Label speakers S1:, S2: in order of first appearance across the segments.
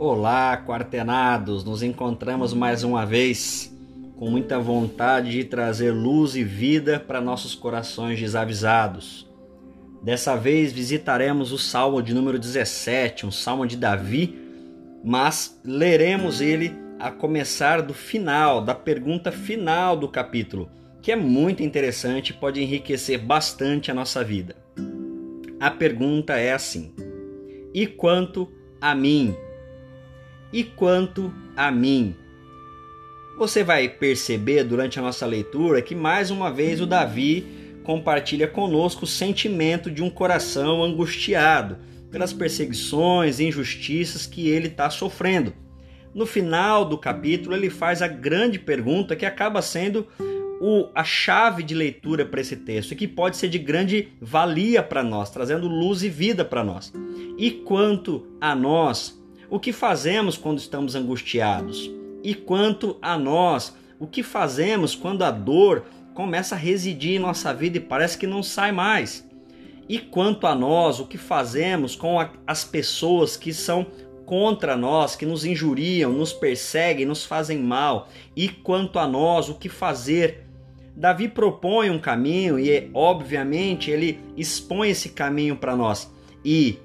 S1: Olá, quartenados! Nos encontramos mais uma vez com muita vontade de trazer luz e vida para nossos corações desavisados. Dessa vez visitaremos o Salmo de número 17, um salmo de Davi, mas leremos ele a começar do final, da pergunta final do capítulo, que é muito interessante e pode enriquecer bastante a nossa vida. A pergunta é assim: E quanto a mim? E quanto a mim? Você vai perceber durante a nossa leitura que mais uma vez o Davi compartilha conosco o sentimento de um coração angustiado pelas perseguições e injustiças que ele está sofrendo. No final do capítulo, ele faz a grande pergunta que acaba sendo o, a chave de leitura para esse texto e que pode ser de grande valia para nós, trazendo luz e vida para nós. E quanto a nós, o que fazemos quando estamos angustiados? E quanto a nós, o que fazemos quando a dor começa a residir em nossa vida e parece que não sai mais? E quanto a nós, o que fazemos com a, as pessoas que são contra nós, que nos injuriam, nos perseguem, nos fazem mal? E quanto a nós, o que fazer? Davi propõe um caminho e, obviamente, ele expõe esse caminho para nós. E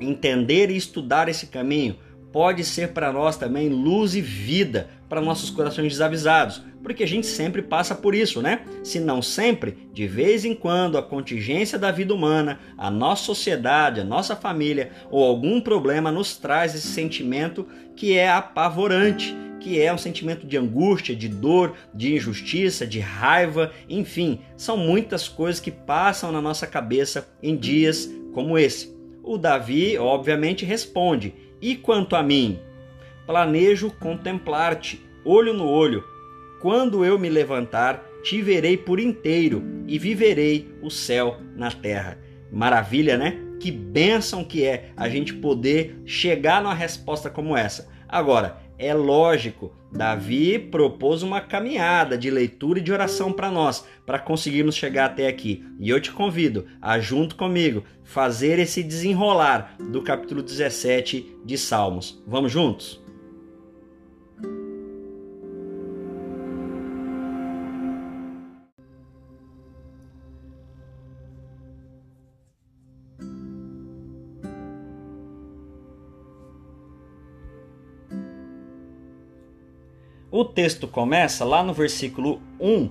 S1: entender e estudar esse caminho pode ser para nós também luz e vida para nossos corações desavisados, porque a gente sempre passa por isso, né? Se não sempre, de vez em quando a contingência da vida humana, a nossa sociedade, a nossa família ou algum problema nos traz esse sentimento que é apavorante, que é um sentimento de angústia, de dor, de injustiça, de raiva, enfim, são muitas coisas que passam na nossa cabeça em dias como esse. O Davi, obviamente, responde: E quanto a mim? Planejo contemplar-te, olho no olho. Quando eu me levantar, te verei por inteiro e viverei o céu na terra. Maravilha, né? Que bênção que é a gente poder chegar numa resposta como essa. Agora, é lógico, Davi propôs uma caminhada de leitura e de oração para nós, para conseguirmos chegar até aqui. E eu te convido a, junto comigo, fazer esse desenrolar do capítulo 17 de Salmos. Vamos juntos? O texto começa lá no versículo 1,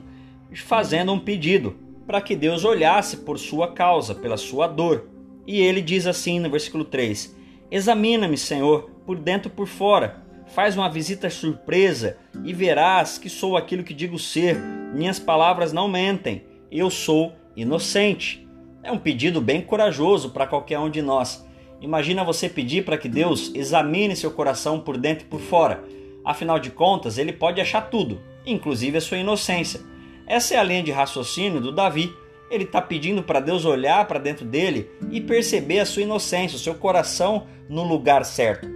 S1: fazendo um pedido para que Deus olhasse por sua causa, pela sua dor. E ele diz assim no versículo 3: Examina-me, Senhor, por dentro e por fora. Faz uma visita surpresa e verás que sou aquilo que digo ser. Minhas palavras não mentem. Eu sou inocente. É um pedido bem corajoso para qualquer um de nós. Imagina você pedir para que Deus examine seu coração por dentro e por fora Afinal de contas, ele pode achar tudo, inclusive a sua inocência. Essa é a linha de raciocínio do Davi. Ele está pedindo para Deus olhar para dentro dele e perceber a sua inocência, o seu coração no lugar certo.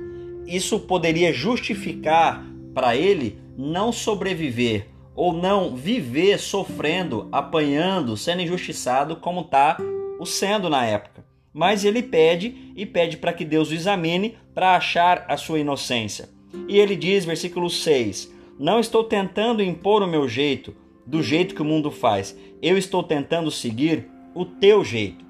S1: Isso poderia justificar para ele não sobreviver ou não viver sofrendo, apanhando, sendo injustiçado como está o sendo na época. Mas ele pede e pede para que Deus o examine para achar a sua inocência. E ele diz, versículo 6: Não estou tentando impor o meu jeito, do jeito que o mundo faz. Eu estou tentando seguir o teu jeito.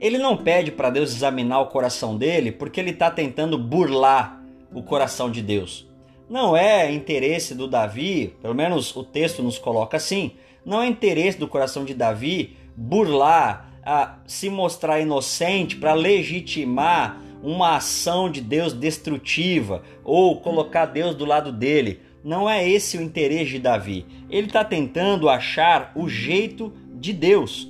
S1: Ele não pede para Deus examinar o coração dele porque ele está tentando burlar o coração de Deus. Não é interesse do Davi, pelo menos o texto nos coloca assim, não é interesse do coração de Davi burlar, a se mostrar inocente para legitimar uma ação de Deus destrutiva ou colocar Deus do lado dele. Não é esse o interesse de Davi. Ele está tentando achar o jeito de Deus.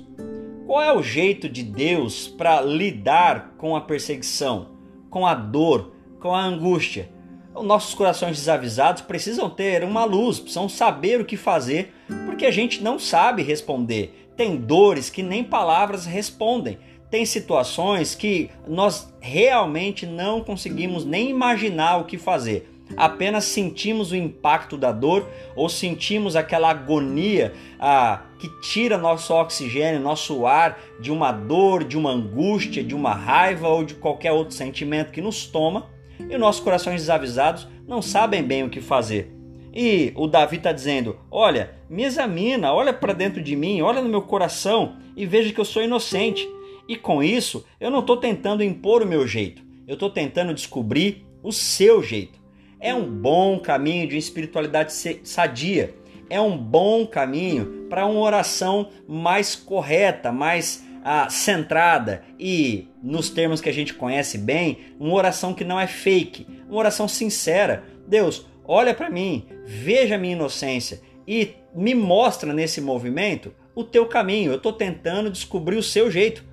S1: Qual é o jeito de Deus para lidar com a perseguição, com a dor, com a angústia? Os nossos corações desavisados precisam ter uma luz, precisam saber o que fazer, porque a gente não sabe responder. Tem dores que nem palavras respondem tem situações que nós realmente não conseguimos nem imaginar o que fazer. Apenas sentimos o impacto da dor ou sentimos aquela agonia ah, que tira nosso oxigênio, nosso ar de uma dor, de uma angústia, de uma raiva ou de qualquer outro sentimento que nos toma. E nossos corações desavisados não sabem bem o que fazer. E o Davi está dizendo: Olha, me examina, olha para dentro de mim, olha no meu coração e veja que eu sou inocente. E com isso, eu não estou tentando impor o meu jeito, eu estou tentando descobrir o seu jeito. É um bom caminho de espiritualidade sadia, é um bom caminho para uma oração mais correta, mais ah, centrada e, nos termos que a gente conhece bem, uma oração que não é fake, uma oração sincera. Deus, olha para mim, veja a minha inocência e me mostra nesse movimento o teu caminho. Eu estou tentando descobrir o seu jeito.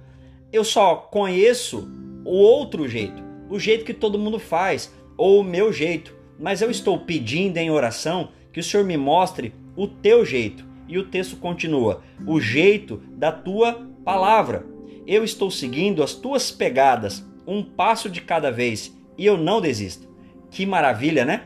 S1: Eu só conheço o outro jeito, o jeito que todo mundo faz, ou o meu jeito. Mas eu estou pedindo em oração que o Senhor me mostre o teu jeito. E o texto continua: o jeito da tua palavra. Eu estou seguindo as tuas pegadas, um passo de cada vez, e eu não desisto. Que maravilha, né?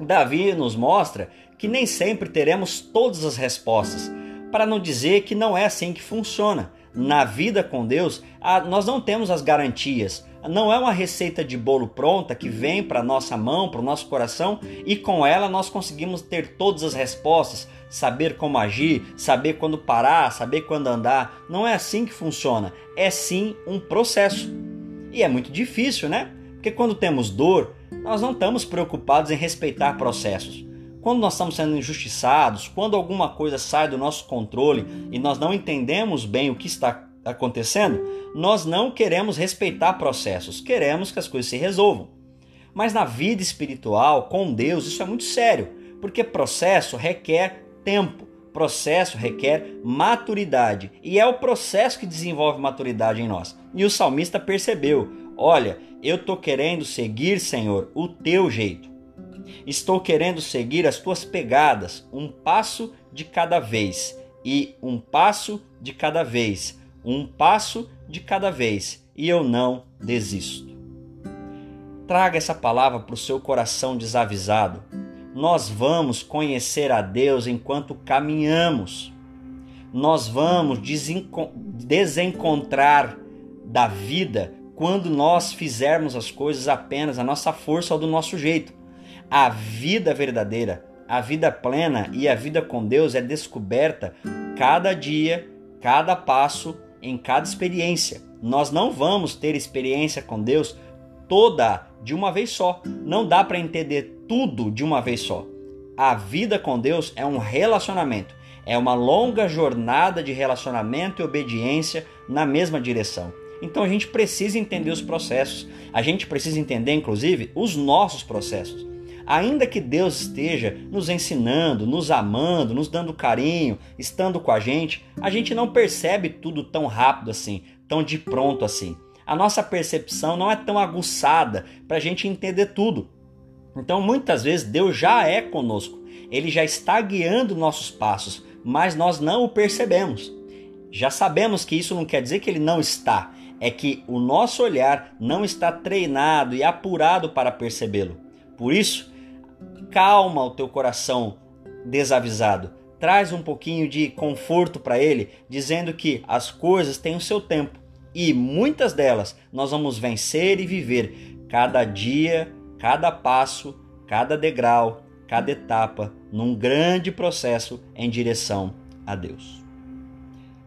S1: Davi nos mostra que nem sempre teremos todas as respostas, para não dizer que não é assim que funciona. Na vida com Deus, nós não temos as garantias, não é uma receita de bolo pronta que vem para nossa mão, para o nosso coração e com ela nós conseguimos ter todas as respostas, saber como agir, saber quando parar, saber quando andar. Não é assim que funciona. É sim um processo. E é muito difícil, né? Porque quando temos dor, nós não estamos preocupados em respeitar processos. Quando nós estamos sendo injustiçados, quando alguma coisa sai do nosso controle e nós não entendemos bem o que está acontecendo, nós não queremos respeitar processos, queremos que as coisas se resolvam. Mas na vida espiritual, com Deus, isso é muito sério, porque processo requer tempo, processo requer maturidade, e é o processo que desenvolve maturidade em nós. E o salmista percebeu: olha, eu estou querendo seguir, Senhor, o teu jeito. Estou querendo seguir as tuas pegadas, um passo de cada vez, e um passo de cada vez um passo de cada vez e eu não desisto. Traga essa palavra para o seu coração desavisado. Nós vamos conhecer a Deus enquanto caminhamos. Nós vamos desencontrar da vida quando nós fizermos as coisas apenas a nossa força ou do nosso jeito. A vida verdadeira, a vida plena e a vida com Deus é descoberta cada dia, cada passo em cada experiência. Nós não vamos ter experiência com Deus toda de uma vez só. Não dá para entender tudo de uma vez só. A vida com Deus é um relacionamento, é uma longa jornada de relacionamento e obediência na mesma direção. Então a gente precisa entender os processos, a gente precisa entender, inclusive, os nossos processos. Ainda que Deus esteja nos ensinando, nos amando, nos dando carinho, estando com a gente, a gente não percebe tudo tão rápido assim, tão de pronto assim. A nossa percepção não é tão aguçada para a gente entender tudo. Então, muitas vezes, Deus já é conosco, Ele já está guiando nossos passos, mas nós não o percebemos. Já sabemos que isso não quer dizer que Ele não está, é que o nosso olhar não está treinado e apurado para percebê-lo. Por isso, calma o teu coração desavisado. Traz um pouquinho de conforto para ele, dizendo que as coisas têm o seu tempo e muitas delas nós vamos vencer e viver cada dia, cada passo, cada degrau, cada etapa num grande processo em direção a Deus.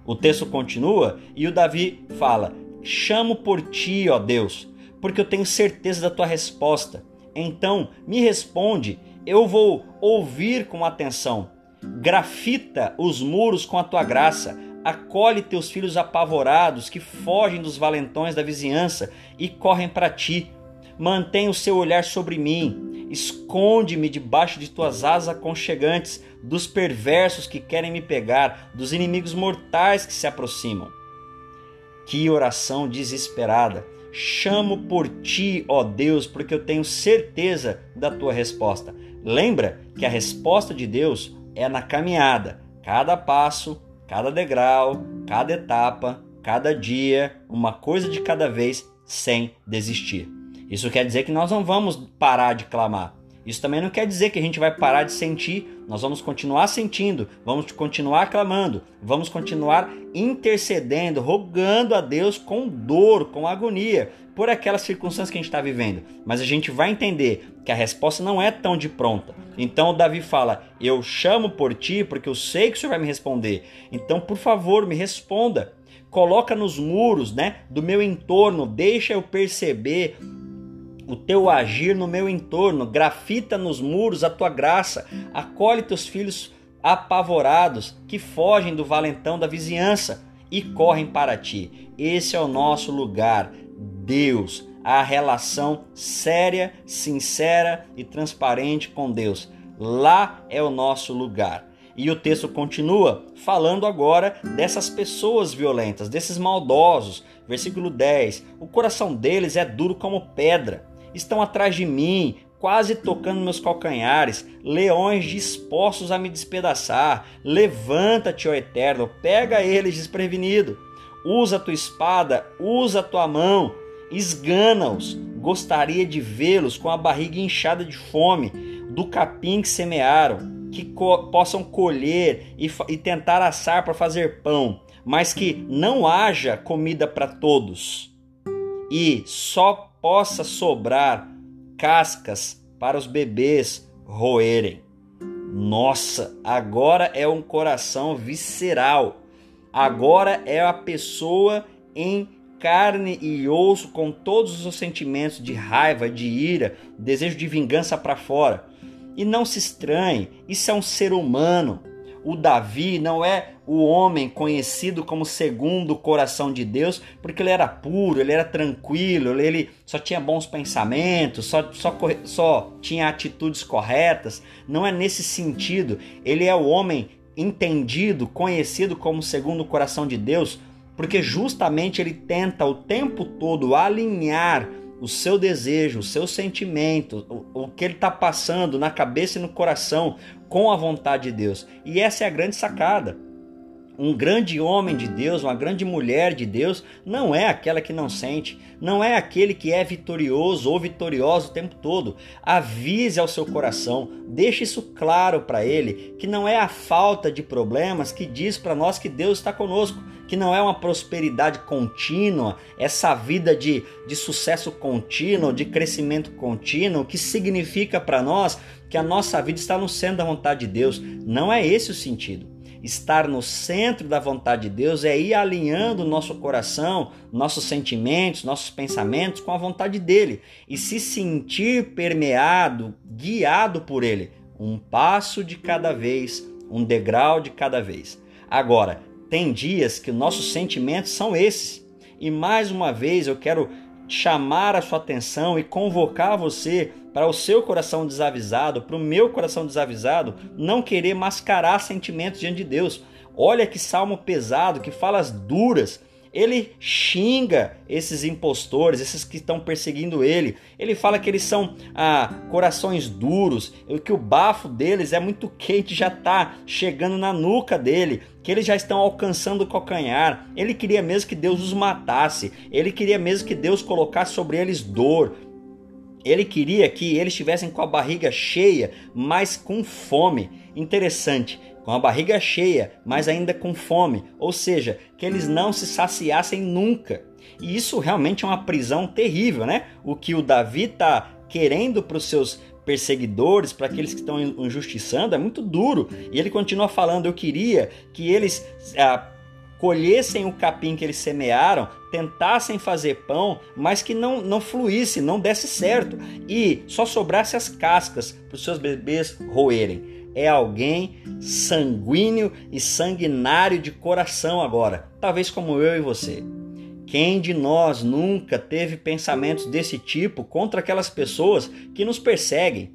S1: O texto continua e o Davi fala: Chamo por ti, ó Deus, porque eu tenho certeza da tua resposta. Então me responde eu vou ouvir com atenção. Grafita os muros com a tua graça. Acolhe teus filhos apavorados que fogem dos valentões da vizinhança e correm para ti. Mantém o seu olhar sobre mim. Esconde-me debaixo de tuas asas aconchegantes, dos perversos que querem me pegar, dos inimigos mortais que se aproximam. Que oração desesperada! Chamo por ti, ó Deus, porque eu tenho certeza da tua resposta. Lembra que a resposta de Deus é na caminhada, cada passo, cada degrau, cada etapa, cada dia, uma coisa de cada vez, sem desistir. Isso quer dizer que nós não vamos parar de clamar. Isso também não quer dizer que a gente vai parar de sentir nós vamos continuar sentindo, vamos continuar clamando, vamos continuar intercedendo, rogando a Deus com dor, com agonia, por aquelas circunstâncias que a gente está vivendo. Mas a gente vai entender que a resposta não é tão de pronta. Então Davi fala: Eu chamo por ti porque eu sei que o Senhor vai me responder. Então, por favor, me responda. Coloca nos muros né, do meu entorno, deixa eu perceber o teu agir no meu entorno, grafita nos muros a tua graça, acolhe teus filhos apavorados que fogem do valentão da vizinhança e correm para ti. Esse é o nosso lugar, Deus, a relação séria, sincera e transparente com Deus. Lá é o nosso lugar. E o texto continua falando agora dessas pessoas violentas, desses maldosos. Versículo 10: O coração deles é duro como pedra estão atrás de mim, quase tocando meus calcanhares, leões dispostos a me despedaçar. Levanta-te, ó Eterno, pega eles desprevenido. Usa tua espada, usa tua mão, esgana-os. Gostaria de vê-los com a barriga inchada de fome, do capim que semearam, que co possam colher e, e tentar assar para fazer pão, mas que não haja comida para todos. E só possa sobrar cascas para os bebês roerem. Nossa, agora é um coração visceral. Agora é a pessoa em carne e osso com todos os sentimentos de raiva, de ira, desejo de vingança para fora. E não se estranhe, isso é um ser humano. O Davi não é o homem conhecido como segundo o coração de Deus, porque ele era puro, ele era tranquilo, ele só tinha bons pensamentos, só, só, só tinha atitudes corretas. Não é nesse sentido. Ele é o homem entendido, conhecido como segundo o coração de Deus, porque justamente ele tenta o tempo todo alinhar o seu desejo, o seu sentimento, o, o que ele está passando na cabeça e no coração com a vontade de Deus. E essa é a grande sacada. Um grande homem de Deus, uma grande mulher de Deus, não é aquela que não sente, não é aquele que é vitorioso ou vitoriosa o tempo todo. Avise ao seu coração, deixe isso claro para ele, que não é a falta de problemas que diz para nós que Deus está conosco, que não é uma prosperidade contínua, essa vida de, de sucesso contínuo, de crescimento contínuo, que significa para nós que a nossa vida está no centro da vontade de Deus. Não é esse o sentido. Estar no centro da vontade de Deus é ir alinhando nosso coração, nossos sentimentos, nossos pensamentos com a vontade dele e se sentir permeado, guiado por ele, um passo de cada vez, um degrau de cada vez. Agora, tem dias que nossos sentimentos são esses. E mais uma vez eu quero chamar a sua atenção e convocar você para o seu coração desavisado, para o meu coração desavisado, não querer mascarar sentimentos diante de Deus. Olha que salmo pesado, que falas duras. Ele xinga esses impostores, esses que estão perseguindo ele. Ele fala que eles são ah, corações duros, que o bafo deles é muito quente, já está chegando na nuca dele, que eles já estão alcançando o calcanhar. Ele queria mesmo que Deus os matasse, ele queria mesmo que Deus colocasse sobre eles dor, ele queria que eles estivessem com a barriga cheia, mas com fome. Interessante, com a barriga cheia, mas ainda com fome. Ou seja, que eles não se saciassem nunca. E isso realmente é uma prisão terrível, né? O que o Davi está querendo para os seus perseguidores, para aqueles que estão injustiçando, é muito duro. E ele continua falando: Eu queria que eles. Ah, colhessem o capim que eles semearam, tentassem fazer pão, mas que não, não fluísse, não desse certo e só sobrasse as cascas para os seus bebês roerem. É alguém sanguíneo e sanguinário de coração agora, talvez como eu e você. Quem de nós nunca teve pensamentos desse tipo contra aquelas pessoas que nos perseguem?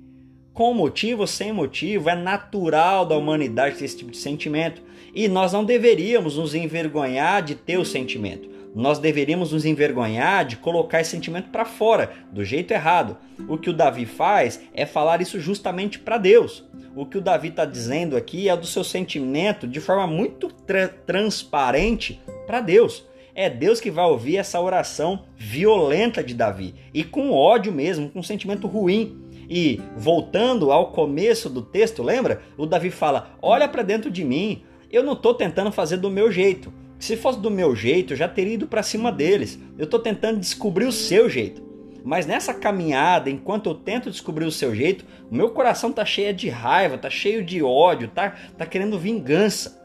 S1: Com motivo ou sem motivo, é natural da humanidade ter esse tipo de sentimento. E nós não deveríamos nos envergonhar de ter o sentimento. Nós deveríamos nos envergonhar de colocar esse sentimento para fora, do jeito errado. O que o Davi faz é falar isso justamente para Deus. O que o Davi está dizendo aqui é do seu sentimento de forma muito tra transparente para Deus. É Deus que vai ouvir essa oração violenta de Davi e com ódio mesmo, com um sentimento ruim. E voltando ao começo do texto, lembra? O Davi fala: Olha para dentro de mim, eu não estou tentando fazer do meu jeito. Se fosse do meu jeito, eu já teria ido para cima deles. Eu estou tentando descobrir o seu jeito. Mas nessa caminhada, enquanto eu tento descobrir o seu jeito, o meu coração tá cheio de raiva, tá cheio de ódio, tá, tá querendo vingança.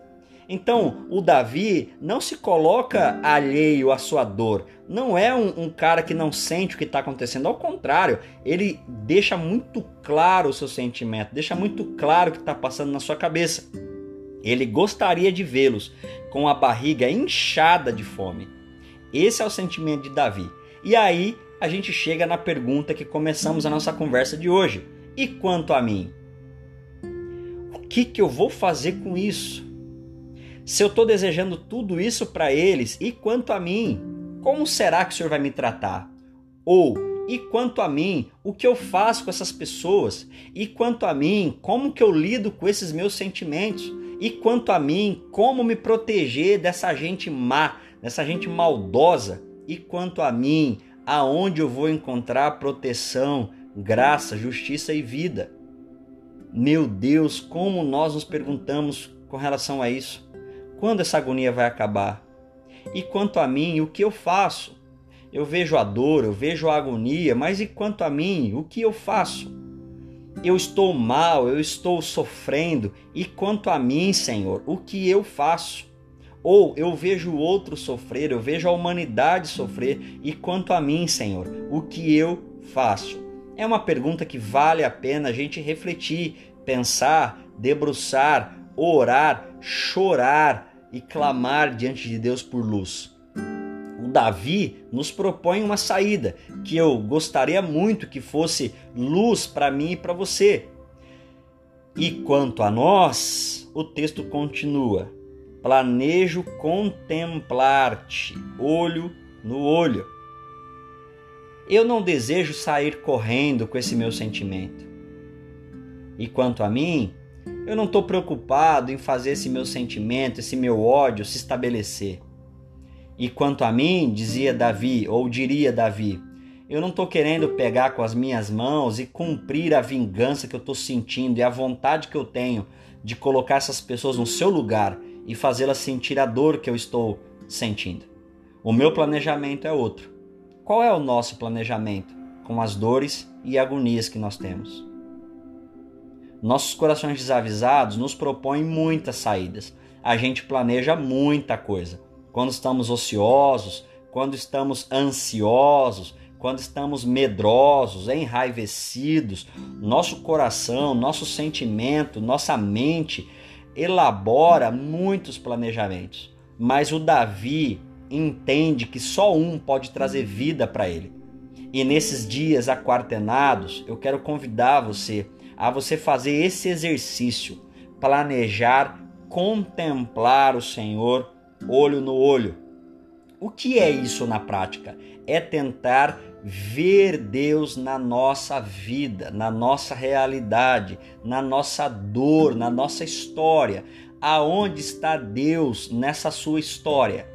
S1: Então, o Davi não se coloca alheio à sua dor. Não é um, um cara que não sente o que está acontecendo. Ao contrário, ele deixa muito claro o seu sentimento, deixa muito claro o que está passando na sua cabeça. Ele gostaria de vê-los com a barriga inchada de fome. Esse é o sentimento de Davi. E aí a gente chega na pergunta que começamos a nossa conversa de hoje. E quanto a mim? O que, que eu vou fazer com isso? Se eu estou desejando tudo isso para eles, e quanto a mim, como será que o Senhor vai me tratar? Ou, e quanto a mim, o que eu faço com essas pessoas? E quanto a mim, como que eu lido com esses meus sentimentos? E quanto a mim, como me proteger dessa gente má, dessa gente maldosa? E quanto a mim, aonde eu vou encontrar proteção, graça, justiça e vida? Meu Deus, como nós nos perguntamos com relação a isso? Quando essa agonia vai acabar? E quanto a mim, o que eu faço? Eu vejo a dor, eu vejo a agonia, mas e quanto a mim, o que eu faço? Eu estou mal, eu estou sofrendo, e quanto a mim, Senhor, o que eu faço? Ou eu vejo o outro sofrer, eu vejo a humanidade sofrer, e quanto a mim, Senhor, o que eu faço? É uma pergunta que vale a pena a gente refletir, pensar, debruçar, orar, chorar e clamar diante de Deus por luz. Davi nos propõe uma saída que eu gostaria muito que fosse luz para mim e para você. E quanto a nós, o texto continua: planejo contemplar-te, olho no olho. Eu não desejo sair correndo com esse meu sentimento. E quanto a mim, eu não estou preocupado em fazer esse meu sentimento, esse meu ódio se estabelecer. E quanto a mim, dizia Davi, ou diria Davi, eu não estou querendo pegar com as minhas mãos e cumprir a vingança que eu estou sentindo e a vontade que eu tenho de colocar essas pessoas no seu lugar e fazê-las sentir a dor que eu estou sentindo. O meu planejamento é outro. Qual é o nosso planejamento com as dores e agonias que nós temos? Nossos corações desavisados nos propõem muitas saídas. A gente planeja muita coisa. Quando estamos ociosos, quando estamos ansiosos, quando estamos medrosos, enraivecidos, nosso coração, nosso sentimento, nossa mente elabora muitos planejamentos. Mas o Davi entende que só um pode trazer vida para ele. E nesses dias aquartenados, eu quero convidar você a você fazer esse exercício, planejar, contemplar o Senhor olho no olho. O que é isso na prática? É tentar ver Deus na nossa vida, na nossa realidade, na nossa dor, na nossa história. Aonde está Deus nessa sua história?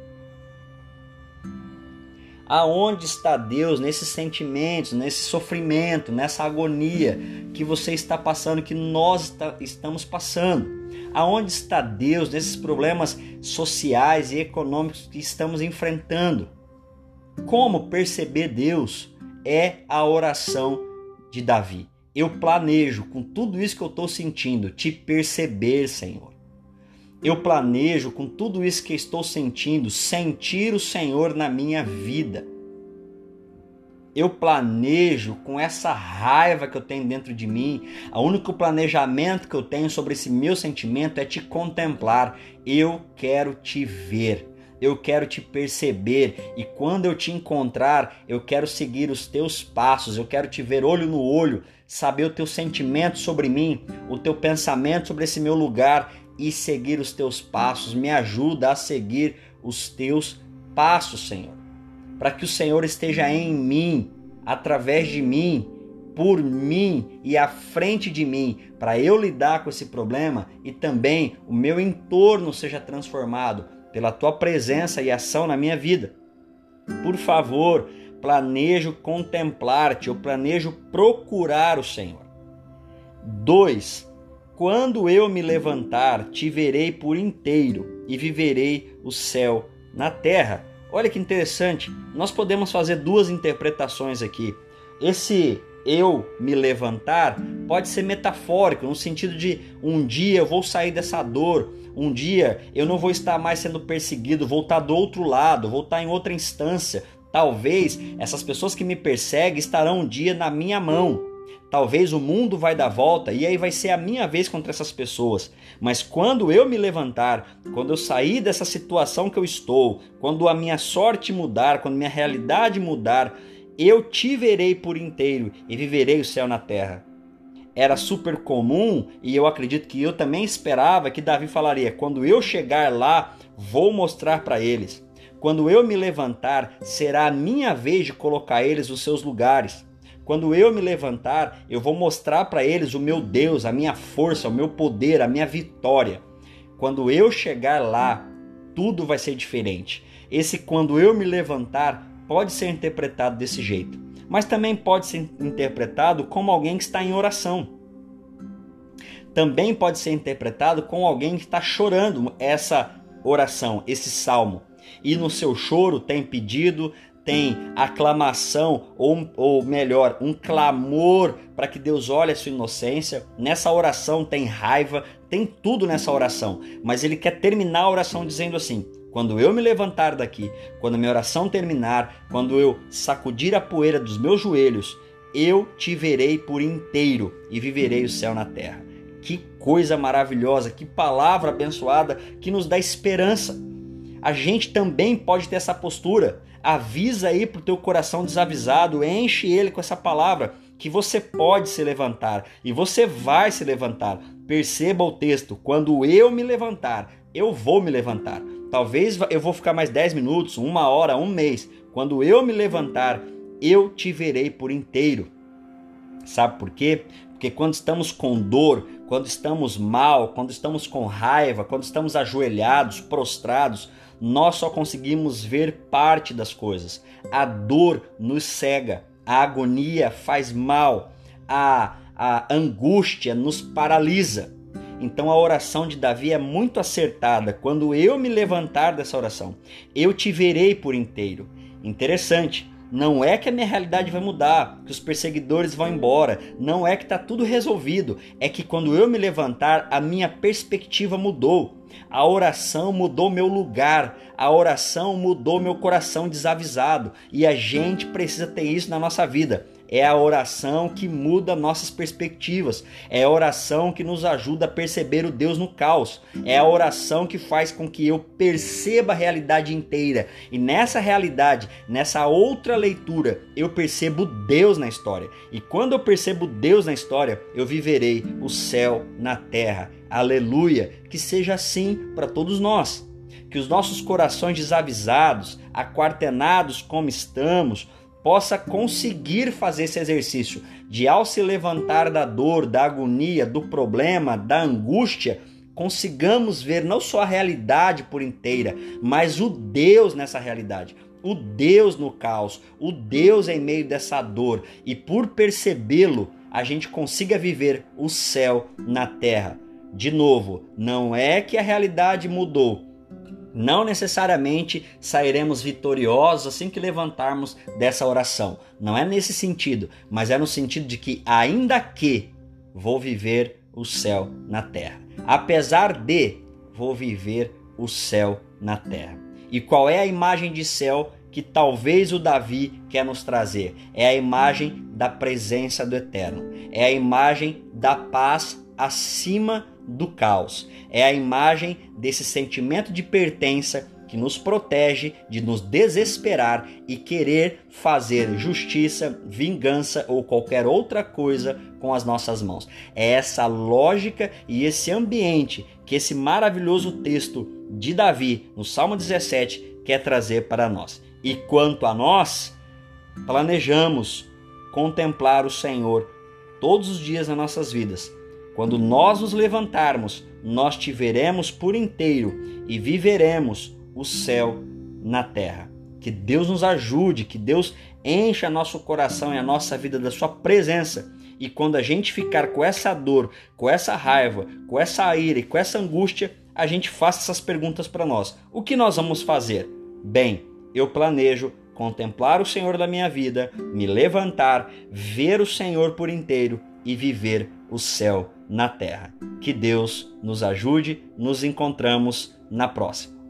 S1: Aonde está Deus nesses sentimentos, nesse sofrimento, nessa agonia que você está passando, que nós estamos passando? Aonde está Deus nesses problemas sociais e econômicos que estamos enfrentando? Como perceber Deus é a oração de Davi. Eu planejo com tudo isso que eu estou sentindo te perceber, Senhor. Eu planejo com tudo isso que estou sentindo, sentir o Senhor na minha vida. Eu planejo com essa raiva que eu tenho dentro de mim. O único planejamento que eu tenho sobre esse meu sentimento é te contemplar. Eu quero te ver. Eu quero te perceber e quando eu te encontrar, eu quero seguir os teus passos, eu quero te ver olho no olho, saber o teu sentimento sobre mim, o teu pensamento sobre esse meu lugar e seguir os teus passos. Me ajuda a seguir os teus passos, Senhor. Para que o Senhor esteja em mim, através de mim, por mim e à frente de mim, para eu lidar com esse problema e também o meu entorno seja transformado pela tua presença e ação na minha vida. Por favor, planejo contemplar-te, eu planejo procurar o Senhor. 2. Quando eu me levantar, te verei por inteiro e viverei o céu na terra. Olha que interessante, nós podemos fazer duas interpretações aqui. Esse eu me levantar pode ser metafórico, no sentido de um dia eu vou sair dessa dor, um dia eu não vou estar mais sendo perseguido, vou estar do outro lado, vou estar em outra instância. Talvez essas pessoas que me perseguem estarão um dia na minha mão. Talvez o mundo vai dar volta e aí vai ser a minha vez contra essas pessoas. Mas quando eu me levantar, quando eu sair dessa situação que eu estou, quando a minha sorte mudar, quando minha realidade mudar, eu te verei por inteiro e viverei o céu na terra. Era super comum e eu acredito que eu também esperava que Davi falaria: quando eu chegar lá, vou mostrar para eles. Quando eu me levantar, será a minha vez de colocar eles nos seus lugares. Quando eu me levantar, eu vou mostrar para eles o meu Deus, a minha força, o meu poder, a minha vitória. Quando eu chegar lá, tudo vai ser diferente. Esse quando eu me levantar pode ser interpretado desse jeito, mas também pode ser interpretado como alguém que está em oração. Também pode ser interpretado como alguém que está chorando essa oração, esse salmo. E no seu choro tem pedido, tem aclamação, ou, ou melhor, um clamor para que Deus olhe a sua inocência. Nessa oração tem raiva, tem tudo nessa oração. Mas ele quer terminar a oração dizendo assim: quando eu me levantar daqui, quando minha oração terminar, quando eu sacudir a poeira dos meus joelhos, eu te verei por inteiro e viverei o céu na terra. Que coisa maravilhosa, que palavra abençoada que nos dá esperança. A gente também pode ter essa postura avisa aí pro teu coração desavisado, enche ele com essa palavra que você pode se levantar e você vai se levantar. Perceba o texto: quando eu me levantar, eu vou me levantar. Talvez eu vou ficar mais 10 minutos, uma hora, um mês. Quando eu me levantar, eu te verei por inteiro. Sabe por quê? Porque quando estamos com dor, quando estamos mal, quando estamos com raiva, quando estamos ajoelhados, prostrados, nós só conseguimos ver parte das coisas. A dor nos cega, a agonia faz mal, a, a angústia nos paralisa. Então a oração de Davi é muito acertada. Quando eu me levantar dessa oração, eu te verei por inteiro. Interessante. Não é que a minha realidade vai mudar, que os perseguidores vão embora, não é que está tudo resolvido, é que quando eu me levantar, a minha perspectiva mudou. A oração mudou meu lugar, a oração mudou meu coração desavisado, e a gente precisa ter isso na nossa vida. É a oração que muda nossas perspectivas. É a oração que nos ajuda a perceber o Deus no caos. É a oração que faz com que eu perceba a realidade inteira. E nessa realidade, nessa outra leitura, eu percebo Deus na história. E quando eu percebo Deus na história, eu viverei o céu na terra. Aleluia! Que seja assim para todos nós. Que os nossos corações desavisados, aquartenados como estamos, possa conseguir fazer esse exercício de ao se levantar da dor, da agonia, do problema, da angústia, consigamos ver não só a realidade por inteira, mas o Deus nessa realidade, o Deus no caos, o Deus em meio dessa dor e por percebê-lo, a gente consiga viver o céu na terra. De novo, não é que a realidade mudou, não necessariamente sairemos vitoriosos assim que levantarmos dessa oração. Não é nesse sentido, mas é no sentido de que, ainda que vou viver o céu na terra. Apesar de, vou viver o céu na terra. E qual é a imagem de céu que talvez o Davi quer nos trazer? É a imagem da presença do Eterno. É a imagem da paz acima do caos. É a imagem desse sentimento de pertença que nos protege de nos desesperar e querer fazer justiça, vingança ou qualquer outra coisa com as nossas mãos. É essa lógica e esse ambiente que esse maravilhoso texto de Davi, no Salmo 17, quer trazer para nós. E quanto a nós, planejamos contemplar o Senhor todos os dias nas nossas vidas quando nós nos levantarmos, nós te veremos por inteiro e viveremos o céu na terra. Que Deus nos ajude, que Deus encha nosso coração e a nossa vida da sua presença. E quando a gente ficar com essa dor, com essa raiva, com essa ira e com essa angústia, a gente faça essas perguntas para nós. O que nós vamos fazer? Bem, eu planejo contemplar o Senhor da minha vida, me levantar, ver o Senhor por inteiro e viver o céu na terra. Que Deus nos ajude, nos encontramos na próxima.